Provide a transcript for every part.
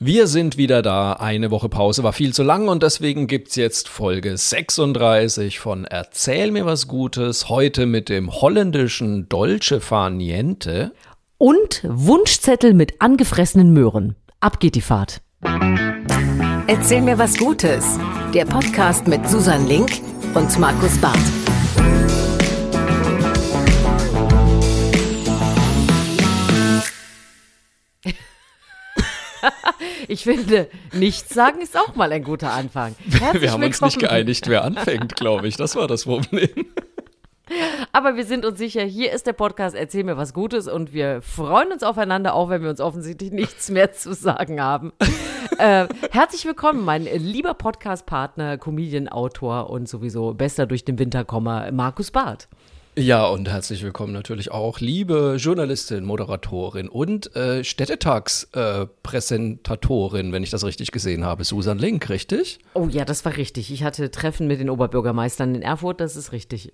Wir sind wieder da. Eine Woche Pause war viel zu lang und deswegen gibt's jetzt Folge 36 von Erzähl mir was Gutes. Heute mit dem holländischen Dolce Far Niente. Und Wunschzettel mit angefressenen Möhren. Ab geht die Fahrt. Erzähl mir was Gutes. Der Podcast mit Susan Link und Markus Barth. Ich finde, nichts sagen ist auch mal ein guter Anfang. Herzlich wir haben uns willkommen. nicht geeinigt, wer anfängt, glaube ich. Das war das Problem. Aber wir sind uns sicher, hier ist der Podcast Erzähl mir was Gutes und wir freuen uns aufeinander, auch wenn wir uns offensichtlich nichts mehr zu sagen haben. äh, herzlich willkommen, mein lieber Podcast-Partner, Comedian, Autor und sowieso bester durch den Winterkommer, Markus Barth. Ja, und herzlich willkommen natürlich auch, liebe Journalistin, Moderatorin und äh, Städtetags-Präsentatorin, wenn ich das richtig gesehen habe, Susan Link, richtig? Oh ja, das war richtig. Ich hatte Treffen mit den Oberbürgermeistern in Erfurt, das ist richtig.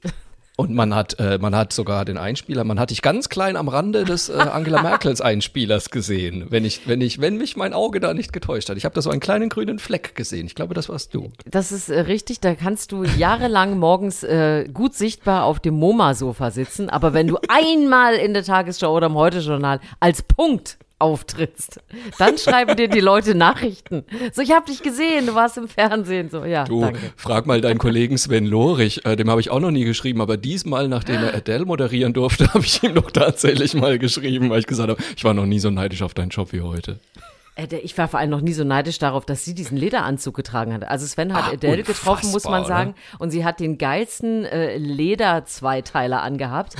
Und man hat, äh, man hat sogar den Einspieler, man hat dich ganz klein am Rande des äh, Angela Merkels Einspielers gesehen, wenn ich, wenn ich, wenn mich mein Auge da nicht getäuscht hat. Ich habe da so einen kleinen grünen Fleck gesehen. Ich glaube, das warst du. Das ist äh, richtig, da kannst du jahrelang morgens äh, gut sichtbar auf dem MoMA-Sofa sitzen, aber wenn du einmal in der Tagesschau oder im Heute-Journal als Punkt auftrittst, dann schreiben dir die Leute Nachrichten. So, ich habe dich gesehen, du warst im Fernsehen. So, ja, Du, danke. frag mal deinen Kollegen Sven Lorich, äh, dem habe ich auch noch nie geschrieben, aber diesmal, nachdem er Adele moderieren durfte, habe ich ihm doch tatsächlich mal geschrieben, weil ich gesagt habe, ich war noch nie so neidisch auf deinen Job wie heute. Äh, Ich war vor allem noch nie so neidisch darauf, dass sie diesen Lederanzug getragen hat. Also Sven hat Ah, Adele getroffen, muss man sagen. Und sie hat den geilsten äh, Leder-Zweiteiler angehabt.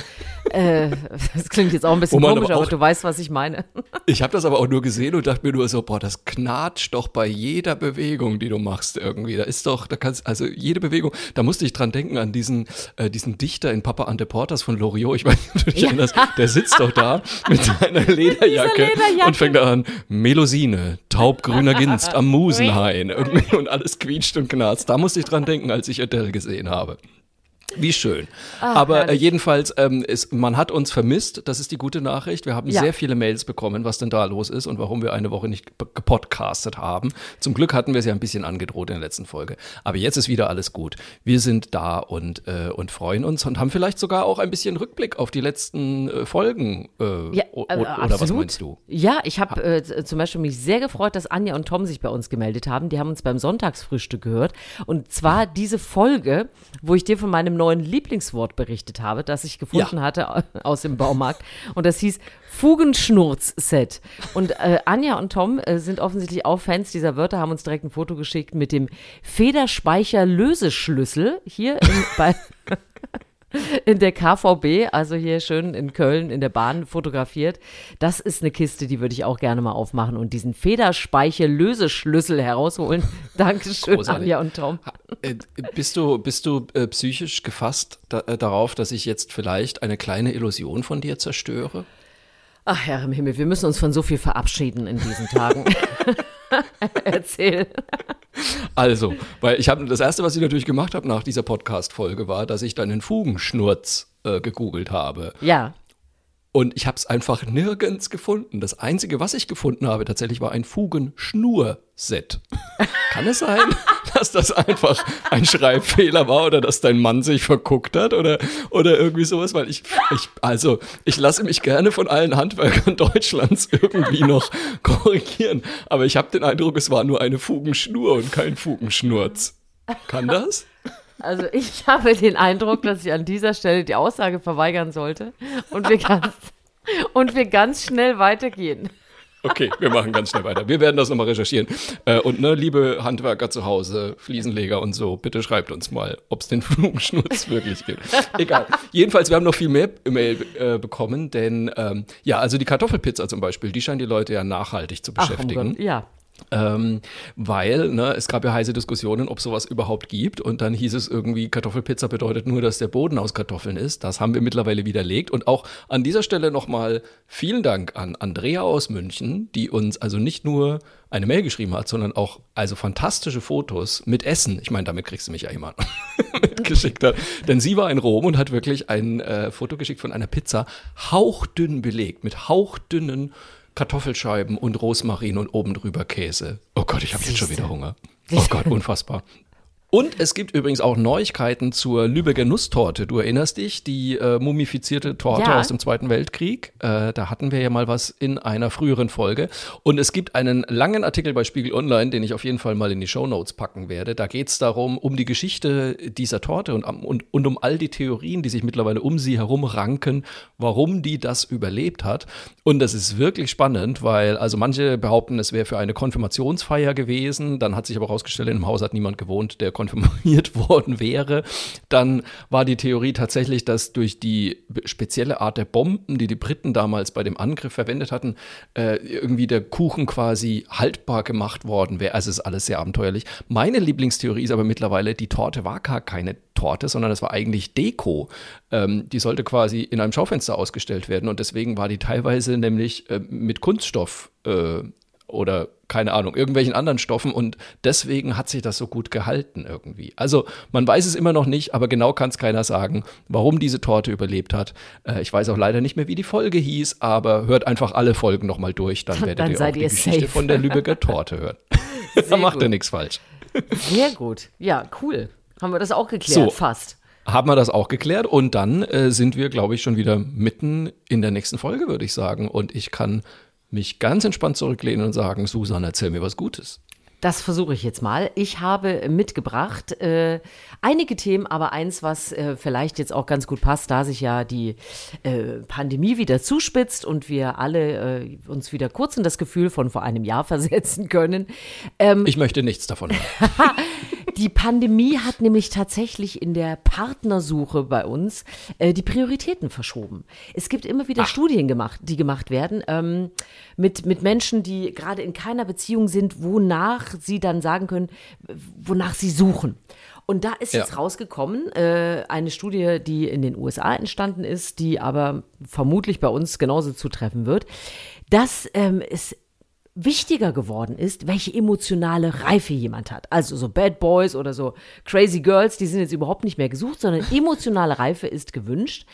äh, das klingt jetzt auch ein bisschen komisch, aber aber auch- du weißt, was ich meine. Ich habe das aber auch nur gesehen und dachte mir nur so, boah, das knatscht doch bei jeder Bewegung, die du machst irgendwie. Da ist doch, da kannst, also jede Bewegung, da musste ich dran denken an diesen, äh, diesen Dichter in Papa Ante Portas von Loriot. Ich weiß nicht, ob du dich Ja. erinnerst. Der sitzt doch da mit seiner Lederjacke, Lederjacke. und fängt an, Melusine, taubgrüner Ginst am Musenhain irgendwie und alles quietscht und knarzt. Da musste ich dran denken, als ich Adele gesehen habe. Wie schön. Aber äh, herrlich. jedenfalls, ähm, ist, man hat uns vermisst. Das ist die gute Nachricht. Wir haben Ja. sehr viele Mails bekommen, was denn da los ist und warum wir eine Woche nicht gep- gepodcastet haben. Zum Glück hatten wir es ja ein bisschen angedroht in der letzten Folge. Aber jetzt ist wieder alles gut. Wir sind da und, äh, und freuen uns und haben vielleicht sogar auch ein bisschen Rückblick auf die letzten äh, Folgen. Äh, Ja, äh, oder was meinst du? Ja, ich habe äh, zum Beispiel mich sehr gefreut, dass Anja und Tom sich bei uns gemeldet haben. Die haben uns beim Sonntagsfrühstück gehört. Und zwar diese Folge, wo ich dir von meinem neuen Lieblingswort berichtet habe, das ich gefunden Ja. hatte aus dem Baumarkt. Und das hieß Fugenschnurz-Set. Und äh, Anja und Tom äh, sind offensichtlich auch Fans dieser Wörter, haben uns direkt ein Foto geschickt mit dem Federspeicher-Löseschlüssel hier in, bei in der KVB, also hier schön in Köln in der Bahn fotografiert. Das ist eine Kiste, die würde ich auch gerne mal aufmachen und diesen Federspeicher-Löseschlüssel herausholen. Dankeschön, Großartig. Anja und Tom. Äh, bist du, bist du äh, psychisch gefasst da, äh, darauf, dass ich jetzt vielleicht eine kleine Illusion von dir zerstöre? Ach, Herr im Himmel, wir müssen uns von so viel verabschieden in diesen Tagen. Erzähl. Also, weil ich habe das erste, was ich natürlich gemacht habe nach dieser Podcast-Folge, war, dass ich dann den Fugenschnurz äh, gegoogelt habe. Ja. Und ich habe es einfach nirgends gefunden. Das Einzige, was ich gefunden habe, tatsächlich war ein Fugenschnur-Set. Kann es sein, dass das einfach ein Schreibfehler war oder dass dein Mann sich verguckt hat oder, oder irgendwie sowas? Weil ich, ich, also, ich lasse mich gerne von allen Handwerkern Deutschlands irgendwie noch korrigieren. Aber ich habe den Eindruck, es war nur eine Fugenschnur und kein Fugenschnurz. Kann das? Also ich habe den Eindruck, dass ich an dieser Stelle die Aussage verweigern sollte und wir ganz, und wir ganz schnell weitergehen. Okay, wir machen ganz schnell weiter. Wir werden das nochmal recherchieren. Äh, und ne, liebe Handwerker zu Hause, Fliesenleger und so, bitte schreibt uns mal, ob es den Flugschnurz wirklich gibt. Egal. Jedenfalls, wir haben noch viel mehr E-Mail äh, bekommen, denn ähm, ja, also die Kartoffelpizza zum Beispiel, die scheint die Leute ja nachhaltig zu Ach, beschäftigen. Gott, ja. Ähm, weil ne, es gab ja heiße Diskussionen, ob sowas überhaupt gibt. Und dann hieß es irgendwie, Kartoffelpizza bedeutet nur, dass der Boden aus Kartoffeln ist. Das haben wir mittlerweile widerlegt. Und auch an dieser Stelle nochmal vielen Dank an Andrea aus München, die uns also nicht nur eine Mail geschrieben hat, sondern auch also fantastische Fotos mit Essen. Ich meine, damit kriegst du mich ja immer mitgeschickt hat. Denn sie war in Rom und hat wirklich ein äh, Foto geschickt von einer Pizza, hauchdünn belegt, mit hauchdünnen Kartoffelscheiben und Rosmarin und oben drüber Käse. Oh Gott, ich habe jetzt schon wieder Hunger. Oh Gott, unfassbar. Und es gibt übrigens auch Neuigkeiten zur Lübecker Nusstorte. Du erinnerst dich, die äh, mumifizierte Torte Ja. aus dem Zweiten Weltkrieg. Äh, da hatten wir ja mal was in einer früheren Folge. Und es gibt einen langen Artikel bei Spiegel Online, den ich auf jeden Fall mal in die Shownotes packen werde. Da geht es darum, um die Geschichte dieser Torte und, und, und um all die Theorien, die sich mittlerweile um sie herum ranken, warum die das überlebt hat. Und das ist wirklich spannend, weil also manche behaupten, es wäre für eine Konfirmationsfeier gewesen. Dann hat sich aber herausgestellt, in dem Haus hat niemand gewohnt, der konfirmiert worden wäre. Dann war die Theorie tatsächlich, dass durch die spezielle Art der Bomben, die die Briten damals bei dem Angriff verwendet hatten, äh, irgendwie der Kuchen quasi haltbar gemacht worden wäre. Also es ist alles sehr abenteuerlich. Meine Lieblingstheorie ist aber mittlerweile, die Torte war gar keine Torte, sondern es war eigentlich Deko. Ähm, die sollte quasi in einem Schaufenster ausgestellt werden und deswegen war die teilweise nämlich äh, mit Kunststoff äh, oder keine Ahnung, irgendwelchen anderen Stoffen und deswegen hat sich das so gut gehalten irgendwie. Also man weiß es immer noch nicht, aber genau kann es keiner sagen, warum diese Torte überlebt hat. Äh, ich weiß auch leider nicht mehr, wie die Folge hieß, aber hört einfach alle Folgen nochmal durch, dann werdet Dann ihr auch die ihr Geschichte safe. von der Lübecker Torte hören. da macht ihr nichts falsch. Sehr gut. Ja, cool. Haben wir das auch geklärt, So. fast. Haben wir das auch geklärt und dann äh, sind wir, glaube ich, schon wieder mitten in der nächsten Folge, würde ich sagen. Und ich kann mich ganz entspannt zurücklehnen und sagen, Susan, erzähl mir was Gutes. Das versuche ich jetzt mal. Ich habe mitgebracht äh, einige Themen, aber eins, was äh, vielleicht jetzt auch ganz gut passt, da sich ja die äh, Pandemie wieder zuspitzt und wir alle äh, uns wieder kurz in das Gefühl von vor einem Jahr versetzen können. Ich möchte nichts davon. Die Pandemie hat nämlich tatsächlich in der Partnersuche bei uns äh, die Prioritäten verschoben. Es gibt immer wieder Studien gemacht, die gemacht werden ähm, mit, mit Menschen, die gerade in keiner Beziehung sind, wonach sie dann sagen können, wonach sie suchen. Und da ist Ja. jetzt rausgekommen, äh, eine Studie, die in den USA entstanden ist, die aber vermutlich bei uns genauso zutreffen wird, dass ähm, es wichtiger geworden ist, welche emotionale Reife jemand hat. Also so Bad Boys oder so Crazy Girls, die sind jetzt überhaupt nicht mehr gesucht, sondern emotionale Reife ist gewünscht.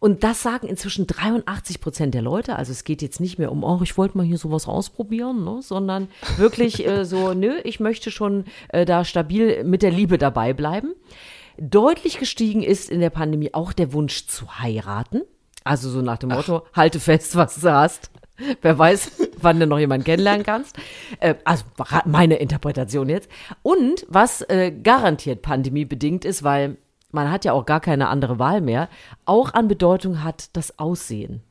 Und das sagen inzwischen 83 Prozent der Leute. Also es geht jetzt nicht mehr um, oh, ich wollte mal hier sowas ausprobieren, ne? sondern wirklich äh, so, nö, ich möchte schon äh, da stabil mit der Liebe dabei bleiben. Deutlich gestiegen ist in der Pandemie auch der Wunsch zu heiraten. Also so nach dem Motto, halte fest, was du hast. Wer weiß, wann du noch jemanden kennenlernen kannst. Äh, also meine Interpretation jetzt. Und was äh, garantiert pandemiebedingt ist, weil man hat ja auch gar keine andere Wahl mehr, auch an Bedeutung hat das Aussehen.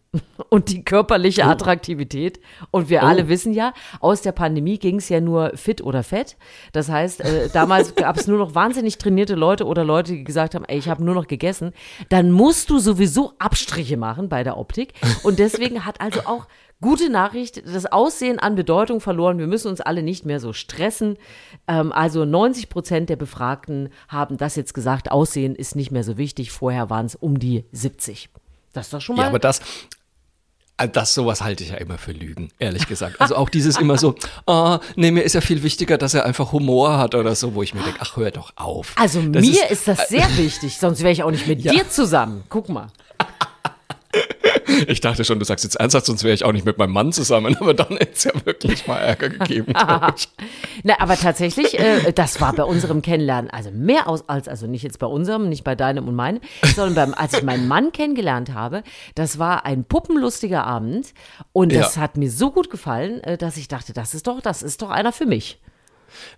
Und die körperliche Attraktivität. Und wir alle wissen ja, aus der Pandemie ging es ja nur fit oder fett. Das heißt, äh, damals gab es nur noch wahnsinnig trainierte Leute oder Leute, die gesagt haben, ey, ich habe nur noch gegessen. Dann musst du sowieso Abstriche machen bei der Optik. Und deswegen hat also auch Gute Nachricht, das Aussehen an Bedeutung verloren. Wir müssen uns alle nicht mehr so stressen. Ähm, also 90 Prozent der Befragten haben das jetzt gesagt, Aussehen ist nicht mehr so wichtig. Vorher waren es um die 70. Das ist doch schon mal. Ja, aber das, das sowas halte ich ja immer für Lügen, ehrlich gesagt. Also auch dieses immer so, ah, nee, mir ist ja viel wichtiger, dass er einfach Humor hat oder so, wo ich mir denke, ach, hör doch auf. also Das mir ist, das sehr wichtig, sonst wäre ich auch nicht mit Ja. dir zusammen. Guck mal. Ich dachte schon, du sagst jetzt ernsthaft, sonst wäre ich auch nicht mit meinem Mann zusammen, aber dann hätte es ja wirklich mal Ärger gegeben. Na, aber tatsächlich, äh, das war bei unserem Kennenlernen, also mehr aus als, also nicht jetzt bei unserem, nicht bei deinem und meinem, sondern beim, als ich meinen Mann kennengelernt habe, das war ein puppenlustiger Abend und das Ja. hat mir so gut gefallen, äh, dass ich dachte, das ist doch, das ist doch einer für mich.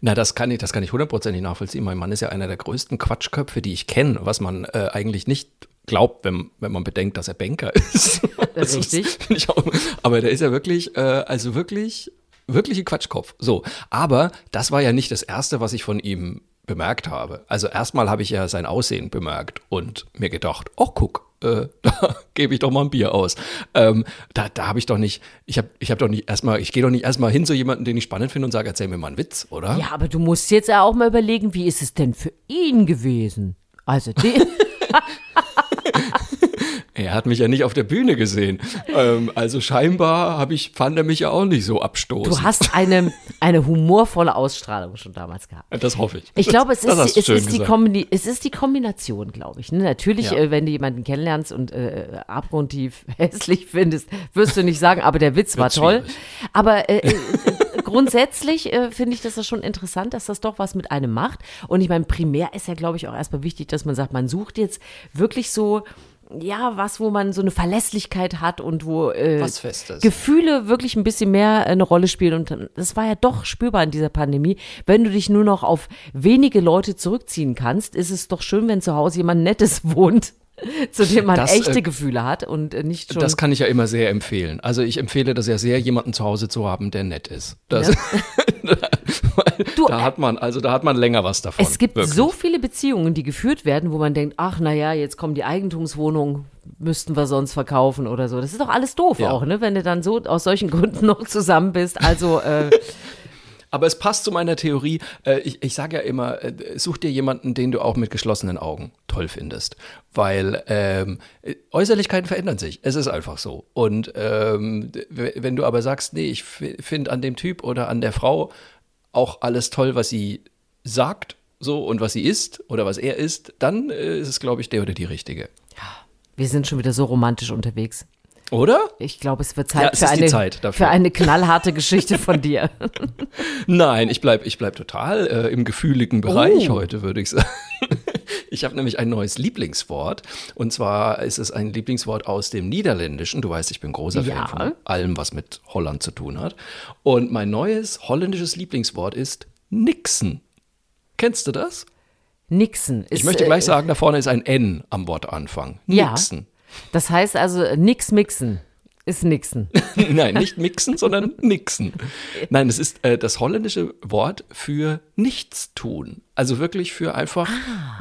Na, das kann ich, das kann ich hundertprozentig nachvollziehen. Mein Mann ist ja einer der größten Quatschköpfe, die ich kenne, was man äh, eigentlich nicht glaubt, wenn, wenn man bedenkt, dass er Banker ist. Das ist- Richtig. auch, aber der ist ja wirklich, äh, also wirklich, wirklich ein Quatschkopf. So, aber das war ja nicht das Erste, was ich von ihm bemerkt habe. Also erstmal habe ich ja sein Aussehen bemerkt und mir gedacht, oh guck, äh, da gebe ich doch mal ein Bier aus. Ähm, da da habe ich doch nicht, ich habe ich hab doch nicht erstmal, ich gehe doch nicht erstmal hin zu jemandem, den ich spannend finde und sage, erzähl mir mal einen Witz, oder? Ja, aber du musst jetzt ja auch mal überlegen, wie ist es denn für ihn gewesen? Also, den, Er hat mich ja nicht auf der Bühne gesehen. Ähm, also scheinbar habe ich, fand er mich ja auch nicht so abstoßend. Du hast eine, eine humorvolle Ausstrahlung schon damals gehabt. das hoffe ich. Ich glaube, es ist, es, ist die. Kombini es ist die Kombination, glaube ich. Ne? Natürlich, Ja. äh, wenn du jemanden kennenlernst und äh, abgrundtief hässlich findest, wirst du nicht sagen, aber der Witz war toll. Aber äh, äh, grundsätzlich äh, finde ich das schon interessant, dass das doch was mit einem macht. Und ich meine, primär ist ja, glaube ich, auch erstmal wichtig, dass man sagt, man sucht jetzt wirklich so. Ja, was, wo man so eine Verlässlichkeit hat und wo äh. Gefühle wirklich ein bisschen mehr eine Rolle spielen. Und das war ja doch spürbar in dieser Pandemie. Wenn du dich nur noch auf wenige Leute zurückziehen kannst, ist es doch schön, wenn zu Hause jemand Nettes wohnt, zu dem man Das, echte äh, Gefühle hat und äh, nicht schon. Das kann ich ja immer sehr empfehlen. Also ich empfehle das ja sehr, jemanden zu Hause zu haben, der nett ist. Das, Weil Du, da hat man, also da hat man länger was davon. es gibt wirklich. so viele Beziehungen, die geführt werden, wo man denkt, ach naja, jetzt kommen die Eigentumswohnungen, müssten wir sonst verkaufen oder so. Das ist doch alles doof Ja. auch, ne? Wenn du dann so aus solchen Gründen noch zusammen bist. Also äh, Aber es passt zu meiner Theorie. Äh, ich ich sage ja immer, äh, such dir jemanden, den du auch mit geschlossenen Augen toll findest. Weil ähm, äh, Äußerlichkeiten verändern sich. Es ist einfach so. Und ähm, wenn du aber sagst, nee, ich finde an dem Typ oder an der Frau auch alles toll, was sie sagt, so und was sie ist oder was er ist, dann äh, ist es, glaube ich, der oder die richtige. wir sind schon wieder so romantisch unterwegs. Oder? Ich glaube, es wird Ja, Zeit, es für, eine, Zeit für eine knallharte Geschichte von dir. Nein, ich bleib, ich bleib total äh, im gefühligen Bereich Oh. heute, würde ich sagen. Ich habe nämlich ein neues Lieblingswort. Und zwar ist es ein Lieblingswort aus dem Niederländischen. Du weißt, ich bin großer Ja. Fan von allem, was mit Holland zu tun hat. Und mein neues holländisches Lieblingswort ist Nixen. Kennst du das? Nixen. Ist, Ich möchte äh, gleich sagen, da vorne ist ein N am Wortanfang. Ja. Nixen. Das heißt also, nix mixen ist Nixen. Nein, nicht mixen, sondern nixen. Nein, es ist äh, das holländische Wort für nichts tun. Also wirklich für einfach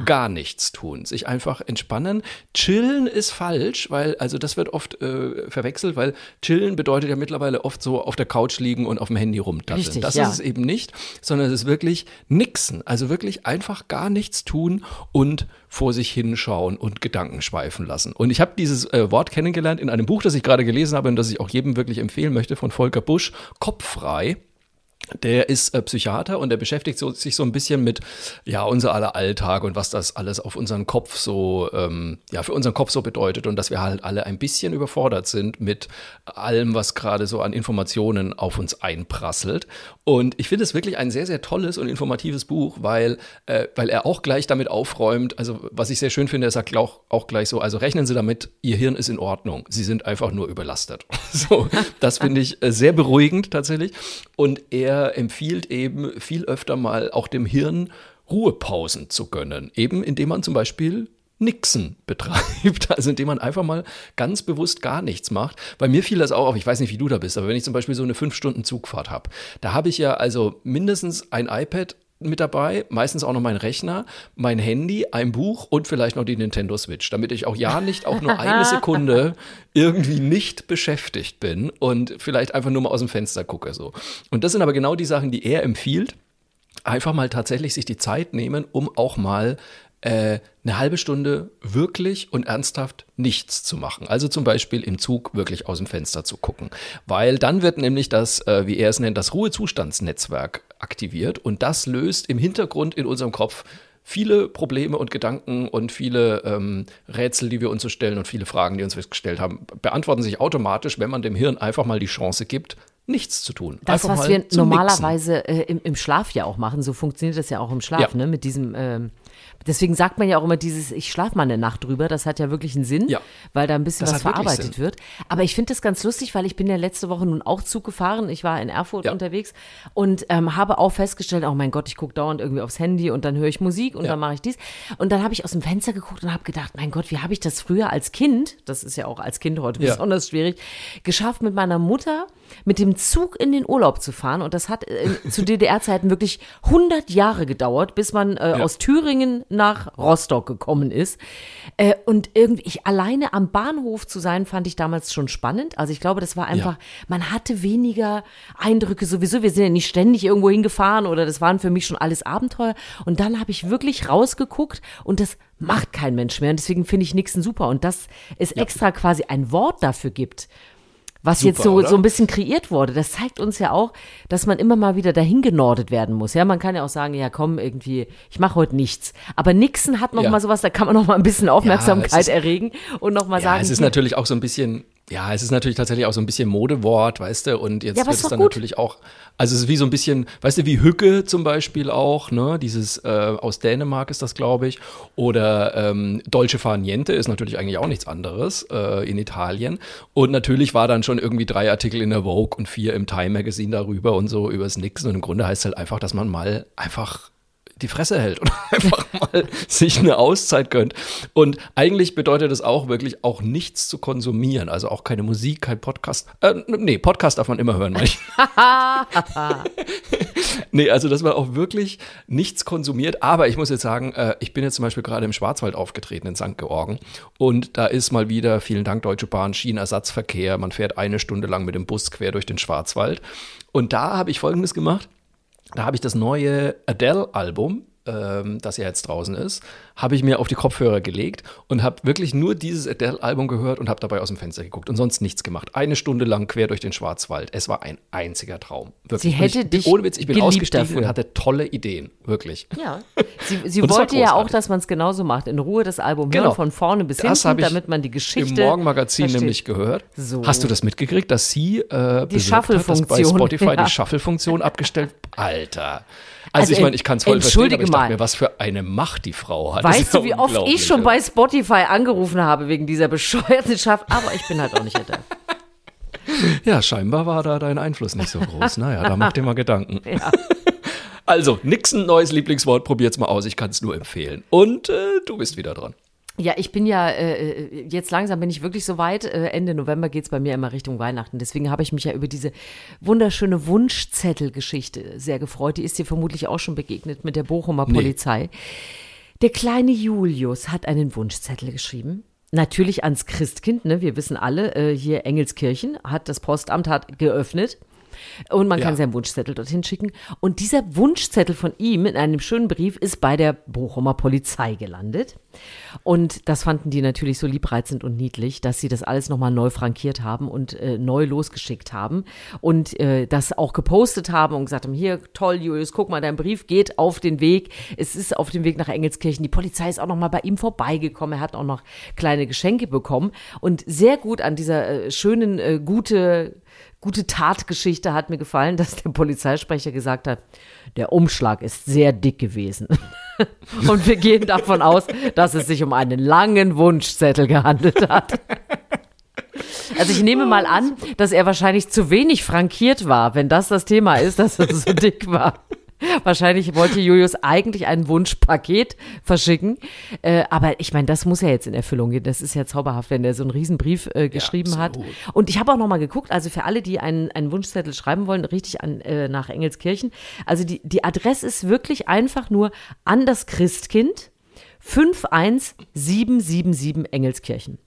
gar nichts tun. Sich einfach entspannen. Chillen ist falsch, weil, also das wird oft äh, verwechselt, weil chillen bedeutet ja mittlerweile oft so auf der Couch liegen und auf dem Handy rumdatteln. Richtig, das ja. ist es eben nicht, sondern es ist wirklich nixen. Also wirklich einfach gar nichts tun und vor sich hinschauen und Gedanken schweifen lassen. Und ich habe dieses äh, Wort kennengelernt in einem Buch, das ich gerade gelesen habe und das ich auch jedem wirklich empfehlen möchte, von Volker Busch, Kopffrei. Der ist äh, Psychiater und der beschäftigt so, sich so ein bisschen mit ja unser aller Alltag und was das alles auf unseren Kopf so ähm, ja für unseren Kopf so bedeutet und dass wir halt alle ein bisschen überfordert sind mit allem, was gerade so an Informationen auf uns einprasselt. Und ich finde es wirklich ein sehr sehr tolles und informatives Buch, weil äh, weil er auch gleich damit aufräumt. Also was ich sehr schön finde, er sagt auch, auch gleich so: Also rechnen Sie damit, Ihr Hirn ist in Ordnung. Sie sind einfach nur überlastet. so, das finde ich äh, sehr beruhigend tatsächlich. Und er empfiehlt eben viel öfter mal auch dem Hirn Ruhepausen zu gönnen. Eben indem man zum Beispiel Nixen betreibt, also indem man einfach mal ganz bewusst gar nichts macht. Bei mir fiel das auch auf, ich weiß nicht, wie du da bist, aber wenn ich zum Beispiel so eine fünf Stunden Zugfahrt habe, da habe ich ja also mindestens ein iPad mit dabei, meistens auch noch mein Rechner, mein Handy, ein Buch und vielleicht noch die Nintendo Switch, damit ich auch ja nicht auch nur eine Sekunde irgendwie nicht beschäftigt bin und vielleicht einfach nur mal aus dem Fenster gucke so. Und das sind aber genau die Sachen, die er empfiehlt, einfach mal tatsächlich sich die Zeit nehmen, um auch mal äh, eine halbe Stunde wirklich und ernsthaft nichts zu machen. Also zum Beispiel im Zug wirklich aus dem Fenster zu gucken. Weil dann wird nämlich das, äh, wie er es nennt, das Ruhezustandsnetzwerk aktiviert. Und das löst im Hintergrund in unserem Kopf viele Probleme und Gedanken und viele ähm, Rätsel, die wir uns so stellen und viele Fragen, die uns gestellt haben, beantworten sich automatisch, wenn man dem Hirn einfach mal die Chance gibt, nichts zu tun. Das, einfach was wir normalerweise äh, im, im Schlaf ja auch machen, so funktioniert das ja auch im Schlaf, Ja. ne? Mit diesem, ähm, deswegen sagt man ja auch immer dieses, ich schlafe mal eine Nacht drüber, das hat ja wirklich einen Sinn, Ja. weil da ein bisschen Das was verarbeitet wird. Aber ich finde das ganz lustig, weil ich bin ja letzte Woche nun auch Zug gefahren, ich war in Erfurt Ja. unterwegs und ähm, habe auch festgestellt, oh mein Gott, ich gucke dauernd irgendwie aufs Handy und dann höre ich Musik und dann mache ich dies. Und dann habe ich aus dem Fenster geguckt und habe gedacht, mein Gott, wie habe ich das früher als Kind, das ist ja auch als Kind heute besonders schwierig, geschafft mit meiner Mutter mit dem im Zug in den Urlaub zu fahren. Und das hat äh, zu DDR-Zeiten wirklich 100 Jahre gedauert, bis man äh, Ja. aus Thüringen nach Rostock gekommen ist. Äh, und irgendwie, ich alleine am Bahnhof zu sein, fand ich damals schon spannend. Also ich glaube, das war einfach, man hatte weniger Eindrücke sowieso. Wir sind ja nicht ständig irgendwo hingefahren oder das waren für mich schon alles Abenteuer. Und dann habe ich wirklich rausgeguckt und das macht kein Mensch mehr. Und deswegen finde ich Nixon super. Und dass es extra quasi ein Wort dafür gibt, was Super, jetzt so, oder? so ein bisschen kreiert wurde, das zeigt uns ja auch, dass man immer mal wieder dahin genordet werden muss. Ja, man kann ja auch sagen, ja komm, irgendwie, ich mache heute nichts. Aber Nixon hat noch Ja. mal sowas, da kann man noch mal ein bisschen Aufmerksamkeit es ist- erregen und noch mal Ja, sagen, es ist hier- natürlich auch so ein bisschen, ja, es ist natürlich tatsächlich auch so ein bisschen Modewort, weißt du, und jetzt Ja, wird es dann gut. natürlich auch, also es ist wie so ein bisschen, weißt du, wie Hücke zum Beispiel auch, ne, dieses äh, aus Dänemark ist das, glaube ich, oder ähm, Dolce Far Niente ist natürlich eigentlich auch nichts anderes äh, in Italien und natürlich war dann schon irgendwie drei Artikel in der Vogue und vier im Time Magazine darüber und so übers Nixon und im Grunde heißt es halt einfach, dass man mal einfach die Fresse hält und einfach mal sich eine Auszeit gönnt. Und eigentlich bedeutet es auch wirklich auch nichts zu konsumieren, also auch keine Musik, kein Podcast. Äh, nee, Podcast darf man immer hören, meine ich. nee, also dass man auch wirklich nichts konsumiert. Aber ich muss jetzt sagen, äh, ich bin jetzt zum Beispiel gerade im Schwarzwald aufgetreten in St. Georgen und da ist mal wieder, vielen Dank Deutsche Bahn, Schienenersatzverkehr. Man fährt eine Stunde lang mit dem Bus quer durch den Schwarzwald. Und da habe ich Folgendes gemacht. Da habe ich das neue Adele-Album, ähm, das ja jetzt draußen ist, habe ich mir auf die Kopfhörer gelegt und habe wirklich nur dieses Adele-Album gehört und habe dabei aus dem Fenster geguckt und sonst nichts gemacht. Eine Stunde lang quer durch den Schwarzwald. Es war ein einziger Traum. Wirklich. Sie hätte ich, dich Ohne Witz, ich bin ausgestiegen dafür. und hatte tolle Ideen. Wirklich. Ja, sie, sie wollte ja auch, dass man es genauso macht. In Ruhe das Album Genau. hören, von vorne bis Das hinten, damit man die Geschichte Im Morgenmagazin versteht. nämlich gehört. So. Hast du das mitgekriegt, dass sie äh, Die dass bei Shuffle-Funktion, Spotify ja. die Shuffle-Funktion abgestellt? Alter. Also, Also, ich meine, ich kann es voll verstehen, aber ich dachte mir, was für eine Macht die Frau hat. Weißt du, wie oft ich schon bei Spotify angerufen habe wegen dieser bescheuerten Schaff? Aber ich bin halt auch nicht Adele. Ja, scheinbar war da dein Einfluss nicht so groß. Naja, da mach dir mal Gedanken. Ja. Also, Nixon, neues Lieblingswort, probiert's mal aus. Ich kann es nur empfehlen. Und äh, du bist wieder dran. Ja, ich bin ja, äh, jetzt langsam bin ich wirklich so weit. Äh, Ende November geht's bei mir immer Richtung Weihnachten. Deswegen habe ich mich ja über diese wunderschöne Wunschzettelgeschichte sehr gefreut. Die ist dir vermutlich auch schon begegnet mit der Bochumer Nee. Polizei. Der kleine Julius hat einen Wunschzettel geschrieben. Natürlich ans Christkind, ne? Wir wissen alle, äh, hier Engelskirchen hat das Postamt hat geöffnet. Und man kann Ja. seinen Wunschzettel dorthin schicken. Und dieser Wunschzettel von ihm in einem schönen Brief ist bei der Bochumer Polizei gelandet. Und das fanden die natürlich so liebreizend und niedlich, dass sie das alles nochmal neu frankiert haben und äh, neu losgeschickt haben. Und äh, das auch gepostet haben und gesagt haben, hier, toll, Julius, guck mal, dein Brief geht auf den Weg. Es ist auf dem Weg nach Engelskirchen. Die Polizei ist auch nochmal bei ihm vorbeigekommen. Er hat auch noch kleine Geschenke bekommen. Und sehr gut an dieser äh, schönen, äh, gute gute Tatgeschichte hat mir gefallen, dass der Polizeisprecher gesagt hat, der Umschlag ist sehr dick gewesen. Und wir gehen davon aus, dass es sich um einen langen Wunschzettel gehandelt hat. Also ich nehme mal an, dass er wahrscheinlich zu wenig frankiert war, wenn das das Thema ist, dass er so dick war. Wahrscheinlich wollte Julius eigentlich ein Wunschpaket verschicken. Äh, aber ich meine, das muss ja jetzt in Erfüllung gehen. Das ist ja zauberhaft, wenn er so einen Riesenbrief äh, geschrieben hat. absolut. Und ich habe auch noch mal geguckt, also für alle, die einen, einen Wunschzettel schreiben wollen, richtig an, äh, nach Engelskirchen. Also die, die Adresse ist wirklich einfach nur an das Christkind 51777 Engelskirchen.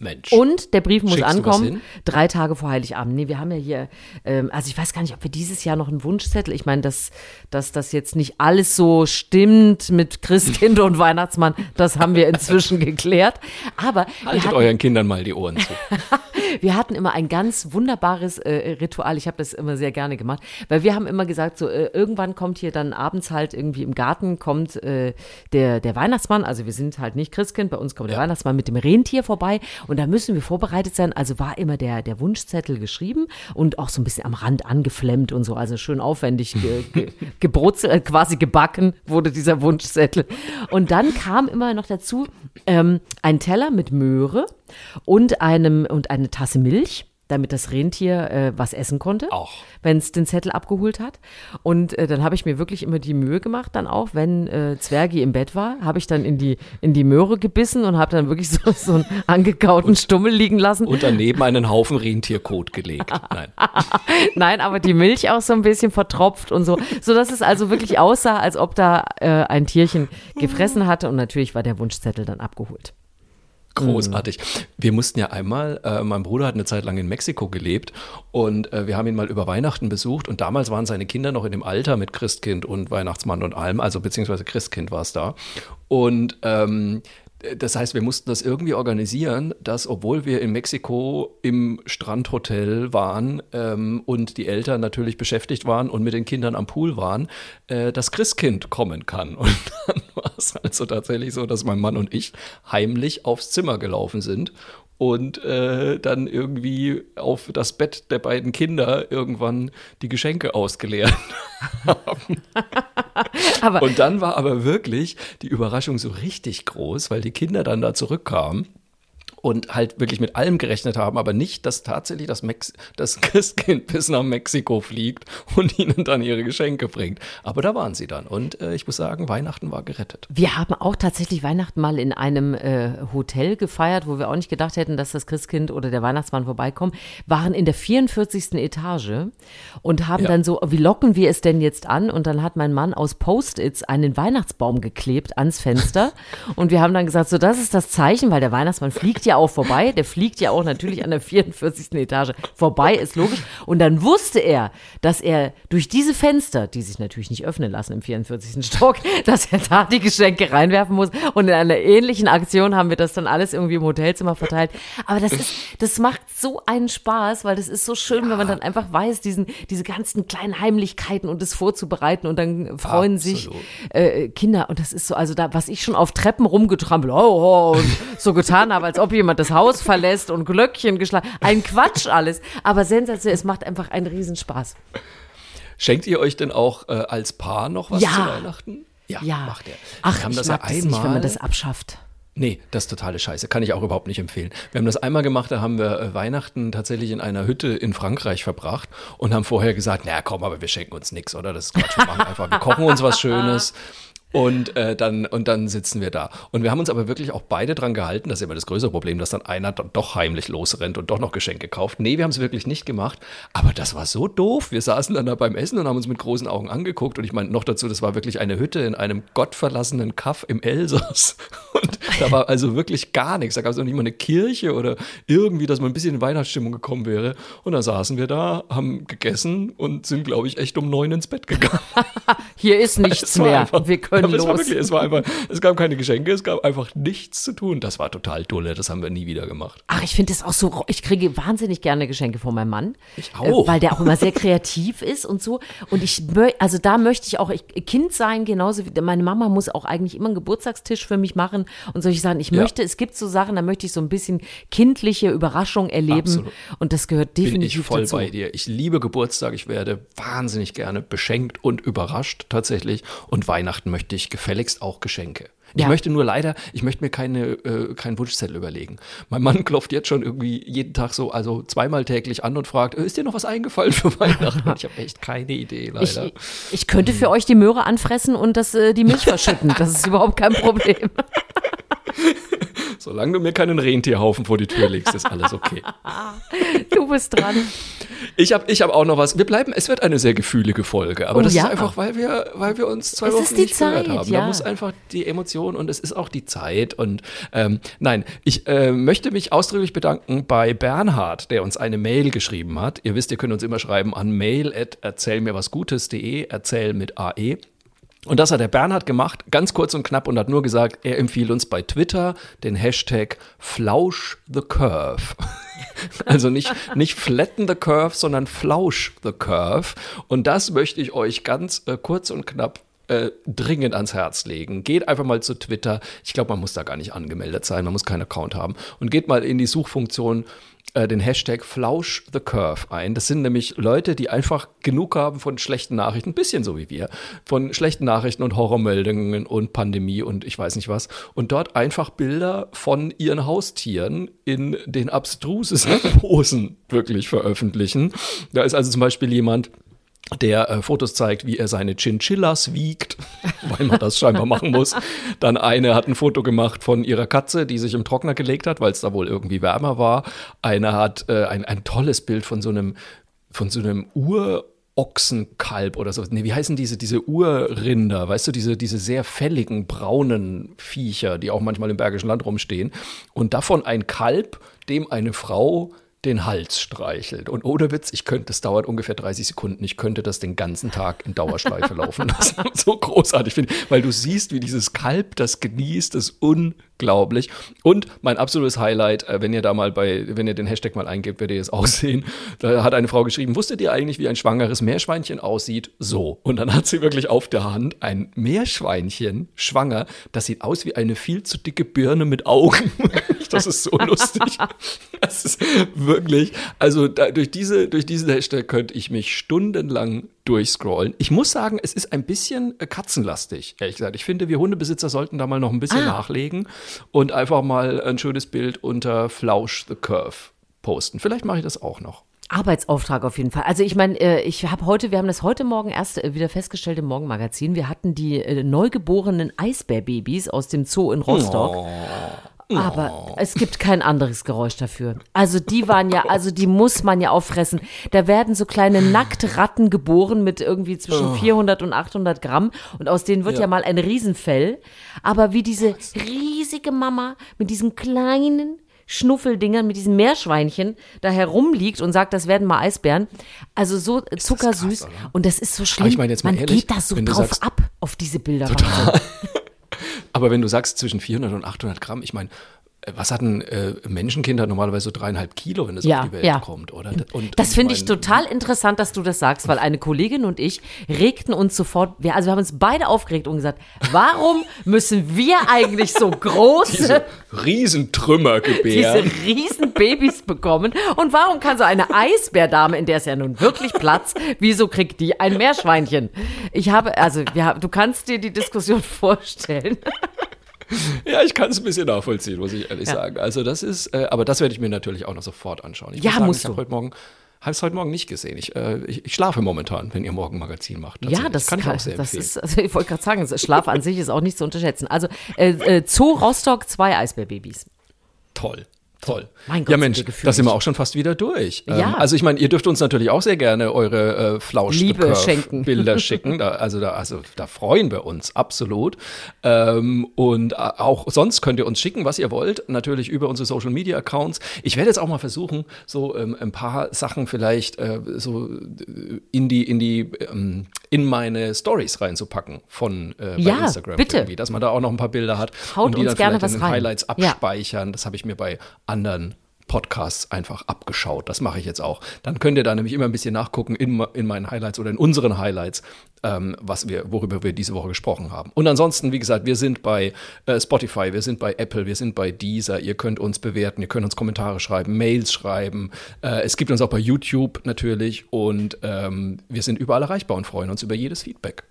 Mensch. Und der Brief muss Schickst ankommen, drei Tage vor Heiligabend. Nee, wir haben ja hier, ähm, also ich weiß gar nicht, ob wir dieses Jahr noch einen Wunschzettel, ich meine, dass, dass das jetzt nicht alles so stimmt mit Christkind und Weihnachtsmann, das haben wir inzwischen geklärt. Aber Haltet hatten, euren Kindern mal die Ohren zu. wir hatten immer ein ganz wunderbares äh, Ritual. Ich habe das immer sehr gerne gemacht, weil wir haben immer gesagt, so äh, irgendwann kommt hier dann abends halt irgendwie im Garten kommt äh, der der Weihnachtsmann. Also wir sind halt nicht Christkind, bei uns kommt der Ja. Weihnachtsmann mit dem Rentier vorbei und da müssen wir vorbereitet sein. Also war immer der der Wunschzettel geschrieben und auch so ein bisschen am Rand angeflemmt und so, also schön aufwendig ge, ge, gebrutzelt, äh, quasi gebacken wurde dieser Wunschzettel. Und dann kam immer noch dazu ähm, ein Teller mit Möhre und einem und eine Tasse Milch. Damit das Rentier äh, was essen konnte, Auch. wenn es den Zettel abgeholt hat. Und äh, dann habe ich mir wirklich immer die Mühe gemacht, dann auch, wenn äh, Zwergi im Bett war, habe ich dann in die, in die Möhre gebissen und habe dann wirklich so, so einen angekauten Stummel liegen lassen. Und daneben einen Haufen Rentierkot gelegt. Nein. Nein, aber die Milch auch so ein bisschen vertropft und so, so dass es also wirklich aussah, als ob da äh, ein Tierchen gefressen hatte und natürlich war der Wunschzettel dann abgeholt. Großartig. Wir mussten ja einmal, äh, mein Bruder hat eine Zeit lang in Mexiko gelebt und äh, wir haben ihn mal über Weihnachten besucht und damals waren seine Kinder noch in dem Alter mit Christkind und Weihnachtsmann und allem, also beziehungsweise Christkind war es da. Und ähm, das heißt, wir mussten das irgendwie organisieren, dass, obwohl wir in Mexiko im Strandhotel waren ähm, und die Eltern natürlich beschäftigt waren und mit den Kindern am Pool waren, äh, das Christkind kommen kann. Und dann war es also tatsächlich so, dass mein Mann und ich heimlich aufs Zimmer gelaufen sind und äh, dann irgendwie auf das Bett der beiden Kinder irgendwann die Geschenke ausgeleert haben. Und dann war aber wirklich die Überraschung so richtig groß, weil die Kinder dann da zurückkamen und halt wirklich mit allem gerechnet haben, aber nicht, dass tatsächlich das, Mex das Christkind bis nach Mexiko fliegt und ihnen dann ihre Geschenke bringt. Aber da waren sie dann und äh, ich muss sagen, Weihnachten war gerettet. Wir haben auch tatsächlich Weihnachten mal in einem äh, Hotel gefeiert, wo wir auch nicht gedacht hätten, dass das Christkind oder der Weihnachtsmann vorbeikommen, waren in der 44. Etage und haben Ja. dann so, wie locken wir es denn jetzt an? Und dann hat mein Mann aus Post-its einen Weihnachtsbaum geklebt ans Fenster und wir haben dann gesagt, so das ist das Zeichen, weil der Weihnachtsmann fliegt ja auch vorbei, der fliegt ja auch natürlich an der 44. Etage vorbei, ist logisch. Und dann wusste er, dass er durch diese Fenster, die sich natürlich nicht öffnen lassen im 44. Stock, dass er da die Geschenke reinwerfen muss. Und in einer ähnlichen Aktion haben wir das dann alles irgendwie im Hotelzimmer verteilt. Aber das ist, das macht so einen Spaß, weil das ist so schön, wenn man dann einfach weiß, diesen, diese ganzen kleinen Heimlichkeiten und das vorzubereiten und dann freuen sich Absolut. äh, Kinder. Und das ist so, also da, was ich schon auf Treppen rumgetrampelt, oh, oh, und so getan habe, als ob jemand das Haus verlässt und Glöckchen geschlagen. Ein Quatsch alles. Aber sensationell, es macht einfach einen Riesenspaß. Schenkt ihr euch denn auch äh, als Paar noch was Ja. zu Weihnachten? Ja, Ja. macht er. Ach, wir haben ich das mag ja das einmal. nicht, wenn man das abschafft. Nee, das ist totale Scheiße. Kann ich auch überhaupt nicht empfehlen. Wir haben das einmal gemacht, da haben wir äh, Weihnachten tatsächlich in einer Hütte in Frankreich verbracht und haben vorher gesagt, na komm, aber wir schenken uns nichts, oder? Das ist Quatsch, wir machen einfach, wir kochen uns was Schönes. Und, äh, dann, und dann sitzen wir da. Und wir haben uns aber wirklich auch beide dran gehalten. Das ist immer das größere Problem, dass dann einer dann doch heimlich losrennt und doch noch Geschenke kauft. Nee, wir haben es wirklich nicht gemacht. Aber das war so doof. Wir saßen dann da beim Essen und haben uns mit großen Augen angeguckt. Und ich meine noch dazu, das war wirklich eine Hütte in einem gottverlassenen Kaff im Elsass. Und da war also wirklich gar nichts. Da gab es noch nicht mal eine Kirche oder irgendwie, dass man ein bisschen in Weihnachtsstimmung gekommen wäre. Und dann saßen wir da, haben gegessen und sind, glaube ich, echt um neun ins Bett gegangen. Hier ist nichts mehr. wir können aber es war los. wirklich, es war einfach, es gab keine Geschenke, es gab einfach nichts zu tun. Das war total dulle, das haben wir nie wieder gemacht. Ach, ich finde das auch so, ich kriege wahnsinnig gerne Geschenke von meinem Mann. Ich auch. Äh, weil der auch immer sehr kreativ ist und so. Und ich, also da möchte ich auch ich, Kind sein, genauso wie meine Mama muss auch eigentlich immer einen Geburtstagstisch für mich machen und solche Sachen. Ich Ja. möchte, es gibt so Sachen, da möchte ich so ein bisschen kindliche Überraschung erleben. Absolut. Und das gehört Bin definitiv ich voll dazu. bei dir. Ich liebe Geburtstag, ich werde wahnsinnig gerne beschenkt und überrascht tatsächlich. Und Weihnachten möchte ich gefälligst auch Geschenke. Ich Ja. möchte nur leider, ich möchte mir keine, äh, keinen Wunschzettel überlegen. Mein Mann klopft jetzt schon irgendwie jeden Tag so, also zweimal täglich an und fragt, äh, ist dir noch was eingefallen für Weihnachten? Ich habe echt keine Idee, Ich, leider. ich könnte für euch die Möhre anfressen und das, äh, die Milch verschütten. Das ist überhaupt kein Problem. Solange du mir keinen Rentierhaufen vor die Tür legst, ist alles okay. Du bist dran. Ich habe ich hab auch noch was. Wir bleiben, es wird eine sehr gefühlige Folge, aber Oh das ja. ist einfach, weil wir, weil wir uns zwei Es Wochen ist die nicht gehört Zeit, haben. ja. Da muss einfach die Emotion und es ist auch die Zeit. Und ähm, nein, ich äh, möchte mich ausdrücklich bedanken bei Bernhard, der uns eine Mail geschrieben hat. Ihr wisst, ihr könnt uns immer schreiben an mail at erzählmirwasgutes.de, erzähl mit AE. Und das hat der Bernhard gemacht, ganz kurz und knapp, und hat nur gesagt, er empfiehlt uns bei Twitter den Hashtag Flausch the Curve. Also nicht, nicht flatten the curve, sondern flausch the curve. Und das möchte ich euch ganz äh, kurz und knapp äh, dringend ans Herz legen. Geht einfach mal zu Twitter. Ich glaube, man muss da gar nicht angemeldet sein, man muss keinen Account haben. Und geht mal in die Suchfunktion den Hashtag Flausch the Curve ein. Das sind nämlich Leute, die einfach genug haben von schlechten Nachrichten, ein bisschen so wie wir, von schlechten Nachrichten und Horrormeldungen und Pandemie und ich weiß nicht was. Und dort einfach Bilder von ihren Haustieren in den abstrusesten Posen wirklich veröffentlichen. Da ist also zum Beispiel jemand, der äh, Fotos zeigt, wie er seine Chinchillas wiegt, weil man das scheinbar machen muss. Dann eine hat ein Foto gemacht von ihrer Katze, die sich im Trockner gelegt hat, weil es da wohl irgendwie wärmer war. Eine hat äh, ein, ein tolles Bild von so einem, von so einem Ur- Ochsenkalb oder so. Nee, wie heißen diese, diese Urrinder? Weißt du, diese, diese sehr fälligen, braunen Viecher, die auch manchmal im Bergischen Land rumstehen. Und davon ein Kalb, dem eine Frau den Hals streichelt. Und ohne Witz, ich könnte, das dauert ungefähr 30 Sekunden, ich könnte das den ganzen Tag in Dauerschleife laufen lassen. so großartig finde ich, weil du siehst, wie dieses Kalb das genießt, das unglaublich. Und mein absolutes Highlight, äh, wenn ihr da mal bei, wenn ihr den Hashtag mal eingebt, werdet ihr es auch sehen. Da hat eine Frau geschrieben, wusstet ihr eigentlich, wie ein schwangeres Meerschweinchen aussieht? So. Und dann hat sie wirklich auf der Hand ein Meerschweinchen, schwanger, das sieht aus wie eine viel zu dicke Birne mit Augen. Das ist so lustig. Das ist wirklich, also da, durch, diese, durch diesen Hashtag könnte ich mich stundenlang durchscrollen. Ich muss sagen, es ist ein bisschen äh, katzenlastig, ehrlich gesagt. Ich finde, wir Hundebesitzer sollten da mal noch ein bisschen Ah. nachlegen und einfach mal ein schönes Bild unter Flausch the Curve posten. Vielleicht mache ich das auch noch. Arbeitsauftrag auf jeden Fall. Also ich meine, äh, ich habe heute, wir haben das heute Morgen erst äh, wieder festgestellt im Morgenmagazin. Wir hatten die neugeborenen Eisbärbabys aus dem Zoo in Rostock. Oh. Aber es gibt kein anderes Geräusch dafür. Also die waren ja, also die muss man ja auffressen. Da werden so kleine Nacktratten geboren mit irgendwie zwischen 400 und 800 Gramm und aus denen wird ja, Ja. mal ein Riesenfell. Aber wie diese riesige Mama mit diesen kleinen Schnuffeldingern, mit diesen Meerschweinchen da herumliegt und sagt, das werden mal Eisbären. Also so zuckersüß. oder? und das ist so schlimm. ich meine jetzt mal man ehrlich, geht da so drauf sagst- ab, auf diese Bilder. Wahnsinn. Aber wenn du sagst zwischen 400 und 800 Gramm, ich meine, was hat ein äh, Menschenkind hat normalerweise so dreieinhalb Kilo, wenn es Ja, auf die Welt ja. kommt, oder? Und, Das finde ich total interessant, dass du das sagst, weil eine Kollegin und ich regten uns sofort, wir, also wir haben uns beide aufgeregt und gesagt, warum müssen wir eigentlich so große, Diese Riesentrümmer diese gebären. riesen Babys bekommen und warum kann so eine Eisbärdame, in der es ja nun wirklich Platz, wieso kriegt die ein Meerschweinchen? Ich habe, also wir du kannst dir die Diskussion vorstellen. Ja, ich kann es ein bisschen nachvollziehen, muss ich ehrlich Ja. sagen. Also das ist, äh, aber das werde ich mir natürlich auch noch sofort anschauen. Ich Ja, muss sagen, musst ich habe heute Morgen, habe es heute Morgen nicht gesehen. Ich, äh, ich, ich schlafe momentan, wenn ihr morgen Magazin macht. Ja, Tatsächlich. das kann ich auch sehr das empfehlen. ist, also ich wollte gerade sagen, Schlaf an sich ist auch nicht zu unterschätzen. Also äh, äh, Zoo Rostock, zwei Eisbärbabys. Toll. Toll. Mein Gott, ja, Mensch, da sind wir auch schon fast wieder durch. Ja. Ähm, also ich meine, ihr dürft uns natürlich auch sehr gerne eure äh, Flausch schenken. Bilder schicken. Da, also, da, also da freuen wir uns absolut. Ähm, und äh, auch sonst könnt ihr uns schicken, was ihr wollt. Natürlich über unsere Social Media Accounts. Ich werde jetzt auch mal versuchen, so ähm, ein paar Sachen vielleicht äh, so äh, in die in die ähm, in meine Stories reinzupacken von äh, Ja, Instagram bitte. dass man da auch noch ein paar Bilder hat Haut und die uns dann gerne vielleicht was in den rein. Highlights Ja. abspeichern. Das habe ich mir bei anderen Podcasts einfach abgeschaut. Das mache ich jetzt auch. Dann könnt ihr da nämlich immer ein bisschen nachgucken in, in meinen Highlights oder in unseren Highlights, ähm, was wir, worüber wir diese Woche gesprochen haben. Und ansonsten, wie gesagt, wir sind bei äh, Spotify, wir sind bei Apple, wir sind bei Deezer. Ihr könnt uns bewerten, ihr könnt uns Kommentare schreiben, Mails schreiben. Äh, es gibt uns auch bei YouTube natürlich und ähm, wir sind überall erreichbar und freuen uns über jedes Feedback.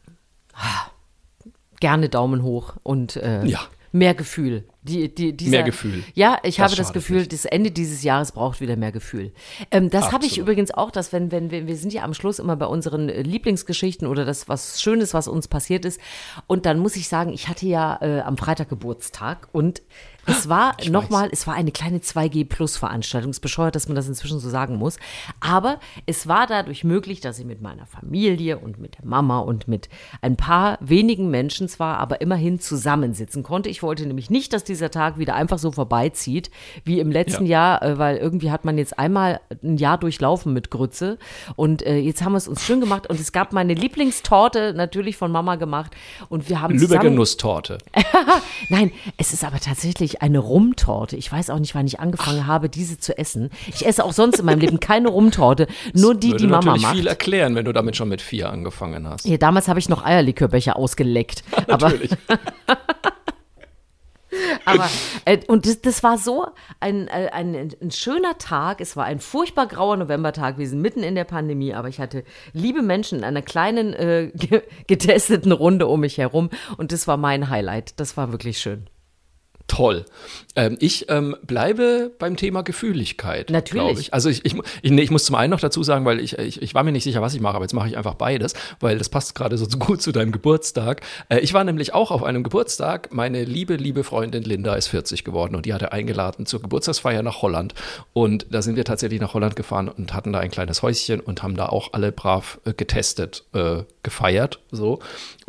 Gerne Daumen hoch und äh, Ja. Mehr Gefühl. Die, die, dieser, Mehr Gefühl. Ja, ich Das habe das Gefühl, nicht. das Ende dieses Jahres braucht wieder mehr Gefühl. Ähm, das habe ich übrigens auch, dass wenn, wenn wir, wir sind ja am Schluss immer bei unseren äh, Lieblingsgeschichten oder das was Schönes, was uns passiert ist. Und dann muss ich sagen, ich hatte ja äh, am Freitag Geburtstag und es war nochmal, es war eine kleine 2G-Plus-Veranstaltung. Es ist bescheuert, dass man das inzwischen so sagen muss. Aber es war dadurch möglich, dass ich mit meiner Familie und mit der Mama und mit ein paar wenigen Menschen zwar, aber immerhin zusammensitzen konnte. Ich wollte nämlich nicht, dass diese dieser Tag wieder einfach so vorbeizieht, wie im letzten ja. Jahr, äh, weil irgendwie hat man jetzt einmal ein Jahr durchlaufen mit Grütze und äh, jetzt haben wir es uns schön gemacht und es gab meine Lieblingstorte natürlich von Mama gemacht und wir haben Lübecker Nusstorte. Nein, es ist aber tatsächlich eine Rumtorte. Ich weiß auch nicht, wann ich angefangen Ach. habe, diese zu essen. Ich esse auch sonst in meinem Leben keine Rumtorte, nur die, die Mama macht. viel erklären, wenn du damit schon mit vier angefangen hast. Ja, damals habe ich noch Eierlikörbecher ausgeleckt. aber Aber, äh, und das, das, war so ein, äh, ein, ein, schöner Tag. Es war ein furchtbar grauer Novembertag. Wir sind mitten in der Pandemie, aber ich hatte liebe Menschen in einer kleinen, äh, getesteten Runde um mich herum. Und das war mein Highlight. Das war wirklich schön toll. Ähm, ich ähm, bleibe beim Thema Gefühligkeit. Natürlich. Ich. Also ich, ich, ich, nee, ich, muss zum einen noch dazu sagen, weil ich, ich, ich war mir nicht sicher, was ich mache, aber jetzt mache ich einfach beides, weil das passt gerade so gut zu deinem Geburtstag. Äh, ich war nämlich auch auf einem Geburtstag. Meine liebe, liebe Freundin Linda ist 40 geworden und die hatte eingeladen zur Geburtstagsfeier nach Holland. Und da sind wir tatsächlich nach Holland gefahren und hatten da ein kleines Häuschen und haben da auch alle brav äh, getestet, äh, gefeiert, so.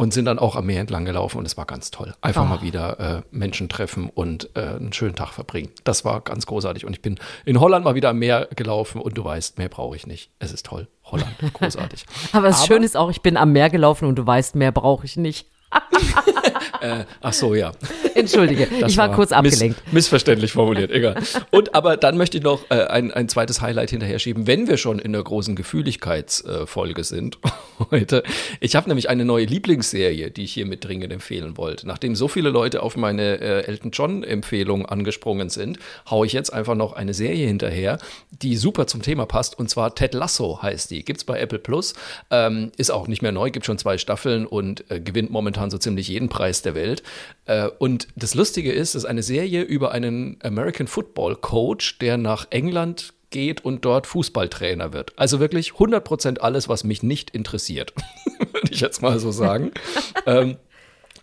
Und sind dann auch am Meer entlang gelaufen und es war ganz toll. Einfach oh. mal wieder äh, Menschen treffen und äh, einen schönen Tag verbringen. Das war ganz großartig. Und ich bin in Holland mal wieder am Meer gelaufen und du weißt, mehr brauche ich nicht. Es ist toll. Holland, großartig. Aber das Schöne ist auch, ich bin am Meer gelaufen und du weißt, mehr brauche ich nicht. äh, ach so, ja. Entschuldige, das ich war, war kurz abgelenkt. Miss, missverständlich formuliert, egal. Und aber dann möchte ich noch äh, ein, ein zweites Highlight hinterher schieben, wenn wir schon in der großen Gefühligkeitsfolge äh, sind heute. Ich habe nämlich eine neue Lieblingsserie, die ich hier mit dringend empfehlen wollte. Nachdem so viele Leute auf meine äh, Elton John-Empfehlung angesprungen sind, haue ich jetzt einfach noch eine Serie hinterher, die super zum Thema passt. Und zwar Ted Lasso heißt die. Gibt es bei Apple Plus. Ähm, ist auch nicht mehr neu, gibt schon zwei Staffeln und äh, gewinnt momentan so ziemlich jeden Preis der Welt. Äh, und das Lustige ist, es ist eine Serie über einen American Football Coach, der nach England geht und dort Fußballtrainer wird. Also wirklich 100% alles, was mich nicht interessiert, würde ich jetzt mal so sagen. ähm,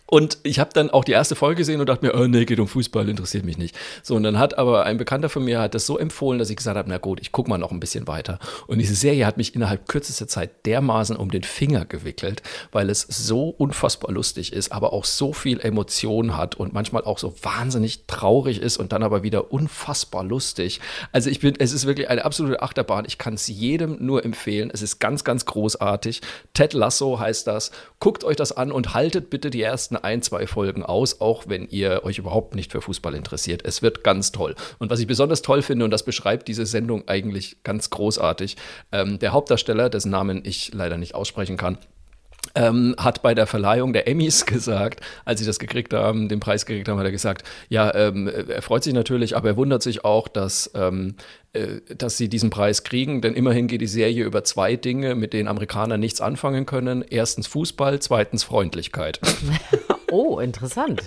und ich habe dann auch die erste Folge gesehen und dachte mir, oh nee, geht um Fußball, interessiert mich nicht. So, und dann hat aber ein Bekannter von mir hat das so empfohlen, dass ich gesagt habe, na gut, ich gucke mal noch ein bisschen weiter. Und diese Serie hat mich innerhalb kürzester Zeit dermaßen um den Finger gewickelt, weil es so unfassbar lustig ist, aber auch so viel Emotion hat und manchmal auch so wahnsinnig traurig ist und dann aber wieder unfassbar lustig. Also ich bin, es ist wirklich eine absolute Achterbahn. Ich kann es jedem nur empfehlen. Es ist ganz, ganz großartig. Ted Lasso heißt das. Guckt euch das an und haltet bitte die ersten ersten ein, zwei Folgen aus, auch wenn ihr euch überhaupt nicht für Fußball interessiert. Es wird ganz toll. Und was ich besonders toll finde, und das beschreibt diese Sendung eigentlich ganz großartig, ähm, der Hauptdarsteller, dessen Namen ich leider nicht aussprechen kann, ähm, hat bei der Verleihung der Emmys gesagt, als sie das gekriegt haben, den Preis gekriegt haben, hat er gesagt, ja, ähm, er freut sich natürlich, aber er wundert sich auch, dass, ähm, äh, dass sie diesen Preis kriegen, denn immerhin geht die Serie über zwei Dinge, mit denen Amerikaner nichts anfangen können. Erstens Fußball, zweitens Freundlichkeit. Oh, interessant.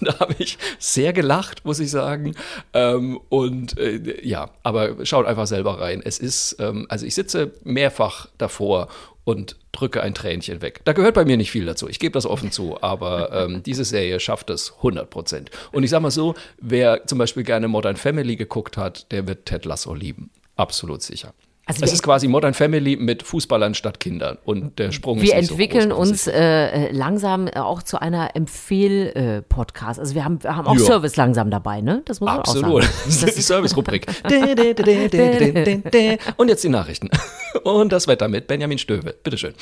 da habe ich sehr gelacht, muss ich sagen. Ähm, und äh, ja, aber schaut einfach selber rein. Es ist, ähm, also ich sitze mehrfach davor und drücke ein Tränchen weg. Da gehört bei mir nicht viel dazu. Ich gebe das offen zu, aber ähm, diese Serie schafft es 100 Prozent. Und ich sage mal so, wer zum Beispiel gerne Modern Family geguckt hat, der wird Ted Lasso lieben. Absolut sicher. Also es ist quasi Modern Family mit Fußballern statt Kindern und der Sprung wir ist Wir entwickeln so uns äh, langsam auch zu einer Empfehl-Podcast. also wir haben, wir haben auch ja. Service langsam dabei, ne? Das muss man Absolut. auch sagen. Das ist die Service-Rubrik. und jetzt die Nachrichten. Und das Wetter mit Benjamin Stöwe. Bitteschön.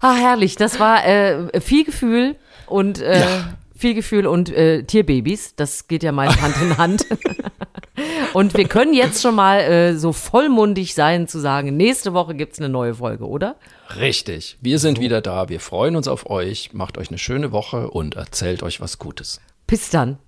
Ah, herrlich. Das war äh, viel Gefühl und äh, ja. Viel Gefühl und äh, Tierbabys. Das geht ja meist Hand in Hand. Und wir können jetzt schon mal äh, so vollmundig sein zu sagen, nächste Woche gibt es eine neue Folge, oder? Richtig. Wir sind wieder da. Wir freuen uns auf euch. Macht euch eine schöne Woche und erzählt euch was Gutes. Bis dann.